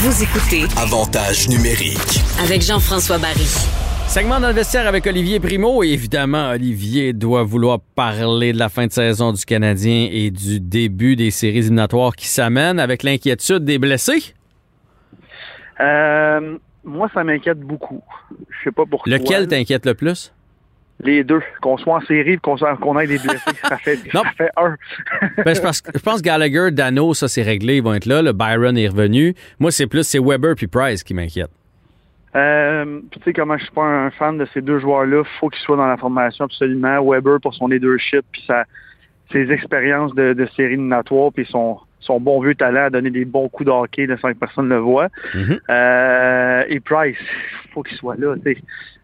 Vous écoutez Avantage numérique. avec Jean-François Barry. Segment vestiaire avec Olivier Primo. Et évidemment, Olivier doit vouloir parler de la fin de saison du Canadien et du début des séries éliminatoires qui s'amènent avec l'inquiétude des blessés. Euh, moi, ça m'inquiète beaucoup. Je sais pas pourquoi. Lequel t'inquiète le plus? Les deux. Qu'on soit en série qu'on ait des blessés. ça, fait, Non. ça fait un. Ben, je, pense, je pense Gallagher, Dano, ça c'est réglé, ils vont être là. Le Byron est revenu. Moi, c'est plus c'est Weber puis Price qui m'inquiète. Euh, tu sais comment je suis pas un fan de ces deux joueurs-là, faut qu'ils soient dans la formation absolument. Weber pour son leadership puis sa, ses expériences de, de éliminatoires puis son, son bon vieux talent à donner des bons coups de hockey sans que personne le voit. Mhm. Euh, et Price, faut qu'il soit là. tu sais.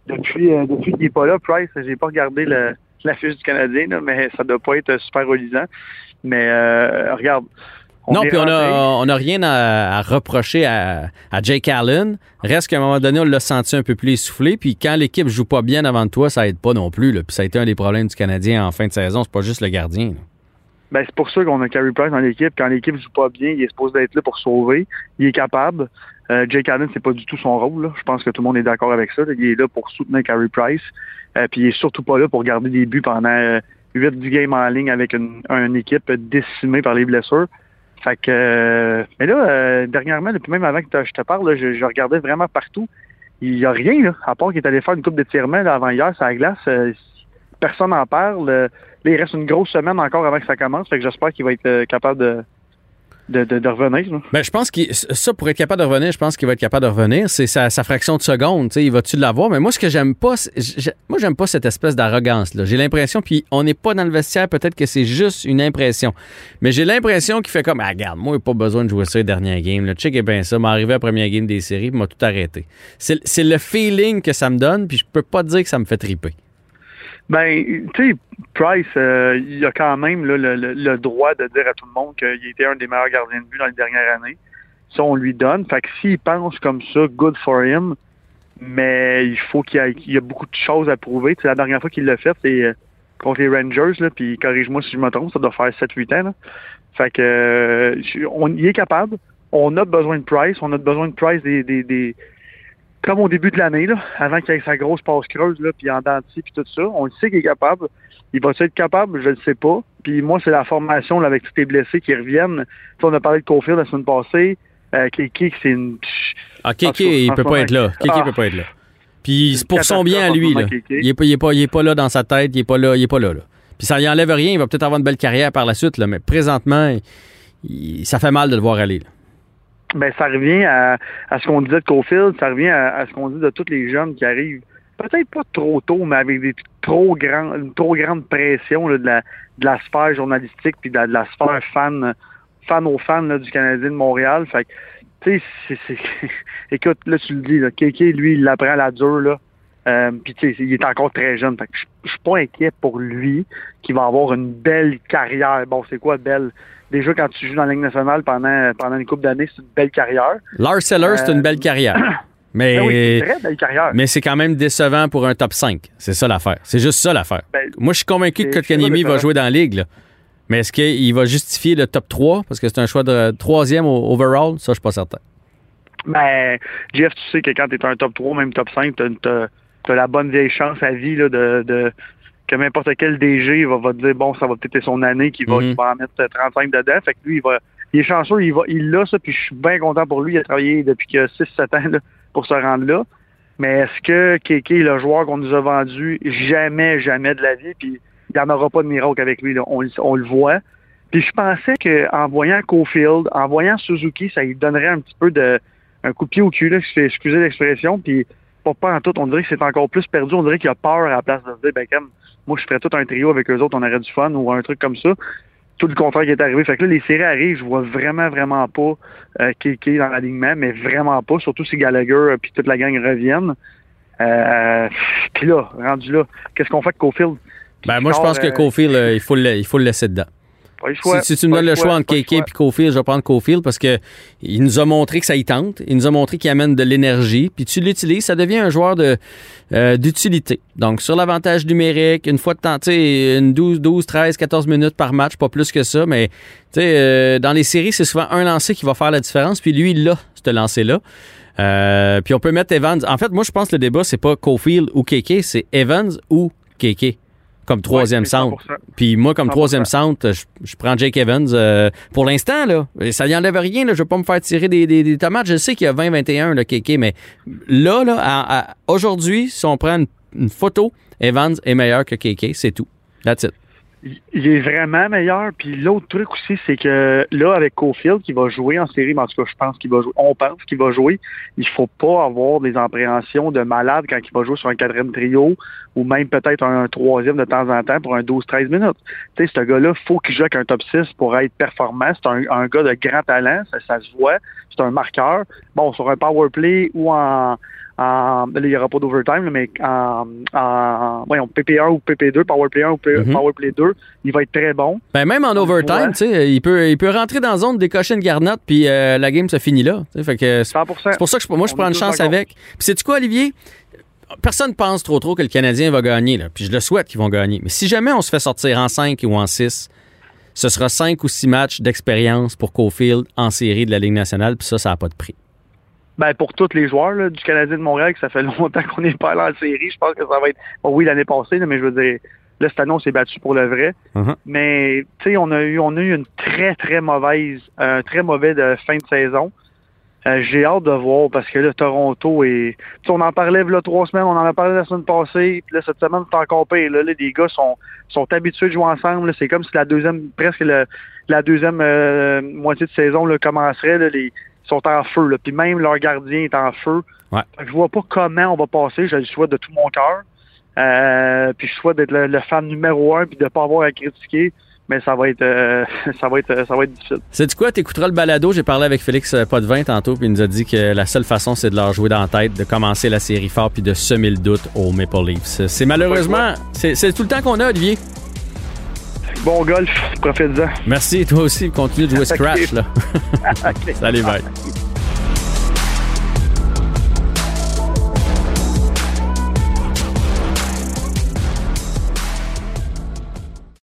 Depuis, euh, depuis qu'il n'est pas là, Price, j'ai pas regardé le, la fiche du Canadien, là, mais ça doit pas être super relisant. Mais euh, regarde. non, puis on a, rentré- on a rien à, à reprocher à, à Jake Allen. Reste qu'à un moment donné, on l'a senti un peu plus essoufflé. Puis quand l'équipe joue pas bien avant toi, ça aide pas non plus. Là. Puis ça a été un des problèmes du Canadien en fin de saison. C'est pas juste le gardien. là. Ben, c'est pour ça qu'on a Carey Price dans l'équipe. Quand l'équipe joue pas bien, il est supposé être là pour sauver. Il est capable. Euh, Jake Allen, c'est pas du tout son rôle. là. Je pense que tout le monde est d'accord avec ça. Il est là pour soutenir Carey Price. Euh, puis il est surtout pas là pour garder des buts pendant euh, 8-10 games en ligne avec une, une équipe décimée par les blessures. Fait que euh, mais là, euh, dernièrement, depuis même avant que je te parle, là, je, je regardais vraiment partout. Il y a rien, là, à part qu'il est allé faire une coupe d'étirement avant hier sur la glace. euh, personne n'en parle. Euh, Là, il reste une grosse semaine encore avant que ça commence. Que j'espère qu'il va être euh, capable de, de, revenir. là. Ben, je pense que ça, pour être capable de revenir, je pense qu'il va être capable de revenir. C'est sa, fraction de seconde. Il va-tu l'avoir? Mais moi, ce que j'aime pas, moi, j'aime pas cette espèce d'arrogance-là. J'ai l'impression, puis on n'est pas dans le vestiaire, peut-être que c'est juste une impression. Mais j'ai l'impression qu'il fait comme, ah, regarde, moi, j'ai pas besoin de jouer ça les dernières games. Le check est bien ça. M'arriver à la première game des séries, m'a tout arrêté. C'est le feeling que ça me donne, puis je peux pas dire que ça me fait triper. Ben, tu sais, Price, euh, il a quand même le, droit de dire à tout le monde qu'il était un des meilleurs gardiens de but dans les dernières années. Ça, on lui donne. Fait que s'il pense comme ça, good for him. Mais il faut qu'il y, ait- beaucoup de choses à prouver. Tu sais, la dernière fois qu'il l'a fait, c'est euh, contre les Rangers. Là, puis corrige-moi si je me trompe, ça doit faire 7-8 ans. Là. Fait que euh, on y est capable. On a besoin de Price. On a besoin de Price des comme au début de l'année, là, avant qu'il ait sa grosse passe creuse, là, puis en dentier, puis tout ça. On le sait qu'il est capable. Il va être capable? Je ne sais pas. Puis moi, c'est la formation là, avec tous les blessés qui reviennent. On a parlé de Cofield la semaine passée. Euh, Kiki, c'est une... Ah, Kéké, il en peut pas être là. Kéké ah. peut pas être là. Puis c'est pour son bien à lui. Là. Il, est pas, là dans sa tête, il est pas là, il est pas là. là. Puis ça y enlève rien, il va peut-être avoir une belle carrière par la suite, là, mais présentement, il- ça fait mal de le voir aller. là. Ben, ça revient à, à ce qu'on disait de Cofield, ça revient à, à ce qu'on dit de tous les jeunes qui arrivent, peut-être pas trop tôt, mais avec des trop grands, une trop grande pression de, la, de la sphère journalistique puis de la, sphère fan, fan aux fans du Canadien de Montréal. Fait que, écoute, là, tu le dis, là, Kéké, lui, il l'apprend à la dure, là. Euh, puis tu sais, il est encore très jeune. Fait que je suis pas inquiet pour lui qui va avoir une belle carrière. Bon, c'est quoi belle? Déjà, quand tu joues dans la Ligue nationale pendant, pendant une couple d'années, c'est une belle carrière. Lars Eller, c'est Euh, une belle carrière. Mais, Ben oui, c'est une très belle carrière. mais c'est quand même décevant pour un top 5. C'est ça l'affaire. C'est juste ça l'affaire. Ben, Moi, je suis convaincu que Kotkaniemi va jouer dans la ligue. là. Mais est-ce qu'il va justifier le top 3 parce que c'est un choix de troisième au overall? Ça, je suis pas certain. Ben, Jeff, tu sais que quand tu es un top 3, même top 5, tu as, la bonne vieille chance à vie là, de, de que n'importe quel DG va, va te dire bon, ça va peut-être être son année qui va, qui va en mettre euh, 35 dedans. Fait que lui, il va. Il est chanceux, il va, il l'a ça, puis je suis bien content pour lui. Il a travaillé depuis que 6-7 ans là, pour se rendre là. Mais est-ce que Kéké, le joueur qu'on nous a vendu, jamais, jamais de la vie, puis il n'y en aura pas de miracle avec lui, là. On, le- on le voit. Puis je pensais qu'en voyant Cofield, en voyant Suzuki, ça lui donnerait un petit peu de un coup de pied au cul, là, excusez l'expression, puis pas pas en tout, on dirait que c'est encore plus perdu, on dirait qu'il a peur à la place de se dire, ben comme, moi je ferais tout un trio avec eux autres, on aurait du fun ou un truc comme ça. Tout le contraire qui est arrivé. Fait que là, les séries arrivent, je vois vraiment, vraiment pas euh, Kéké dans l'alignement, mais vraiment pas, surtout si Gallagher euh, puis toute la gang reviennent. Euh, puis là, rendu là, qu'est-ce qu'on fait avec Cofield? Ben, moi, je pense que euh, Cofield, euh, il, faut le, il faut le laisser dedans. Pas le choix. Si, si tu me donnes le choix entre KK et Cofield, je vais prendre Cofield parce que il nous a montré que ça y tente. Il nous a montré qu'il amène de l'énergie. Puis tu l'utilises, ça devient un joueur de euh, d'utilité. Donc, sur l'avantage numérique, une fois de temps, tu sais, une 12, 12, 13, 14 minutes par match, pas plus que ça. Mais, tu sais, euh, dans les séries, c'est souvent un lancer qui va faire la différence. Puis lui, il a ce lancer-là. Euh, puis on peut mettre Evans. En fait, moi, je pense que le débat, c'est pas Cofield ou KK, c'est Evans ou KK comme troisième Ouais, centre. 100%. Puis moi, comme 100%. troisième centre, je, je prends Jake Evans. euh, pour l'instant, là, ça n'y enlève rien. Là, je ne veux pas me faire tirer des, des- des tomates. Je sais qu'il y a 20-21, le KK, mais là, là aujourd'hui, si on prend une, une photo, Evans est meilleur que KK. C'est tout. That's it. Il- Il est vraiment meilleur. Puis l'autre truc aussi, c'est que là, avec Cofield, qui va jouer en série, mais en tout cas, je pense qu'il va jouer. On pense qu'il va jouer. Il faut pas avoir des appréhensions de malade quand il va jouer sur un quatrième trio ou même peut-être un troisième de temps en temps pour un 12-13 minutes. Tu sais, ce gars-là, faut qu'il joue avec un top 6 pour être performant. C'est un, un gars de grand talent, ça, ça se voit. C'est un marqueur. Bon, sur un power play ou en, en là, il n'y aura pas d'overtime, mais en, en voyons, PP1 ou PP2, Powerplay 1 ou P- Mhm. Powerplay 2, il va être très bon. Ben, même en overtime, il peut, il peut rentrer dans la zone, décocher une garnotte, puis euh, la game se finit là. Fait que c'est 100 C'est pour ça que je- moi, je On prends une chance avec. Puis, sais-tu quoi, Olivier? Personne pense trop trop que le Canadien va gagner. Là. Puis je le souhaite qu'ils vont gagner. Mais si jamais on se fait sortir en 5 ou en 6, ce sera 5 ou 6 matchs d'expérience pour Cofield en série de la Ligue nationale. Puis ça, ça n'a pas de prix. Ben, pour tous les joueurs là, du Canadien de Montréal, que ça fait longtemps qu'on n'est pas allé en série, je pense que ça va être. Bon, oui, l'année passée, là, mais je veux dire, là, cette année, on s'est battu pour le vrai. Mhm. Mais, tu sais, on a eu on a eu une très, très mauvaise, un très mauvais de fin de saison. Euh, J'ai hâte de voir parce que là, Toronto est. Tu sais, on en parlait là trois semaines, on en a parlé la semaine passée, puis là, cette semaine, c'est encore pire. Là, là, les gars sont, sont habitués de jouer ensemble. C'est comme si la deuxième, presque le- la deuxième euh, moitié de saison là, commencerait. Là, les, sont en feu. Là. Puis même leur gardien est en feu. Ouais. Je vois pas comment on va passer. Je le souhaite de tout mon cœur. Euh, puis je souhaite d'être le, le fan numéro un puis de pas avoir à critiquer. Mais ça va être euh, ça va être ça va être difficile. C'est du quoi? T'écouteras le balado. J'ai parlé avec Félix euh, Potvin tantôt, puis il nous a dit que la seule façon, c'est de leur jouer dans la tête, de commencer la série fort, puis de semer le doute aux Maple Leafs. C'est malheureusement, c'est tout le temps qu'on a, Olivier. Bon golf, profite-en. Merci, toi aussi. Continue de jouer Scratch, là. Salut, bye.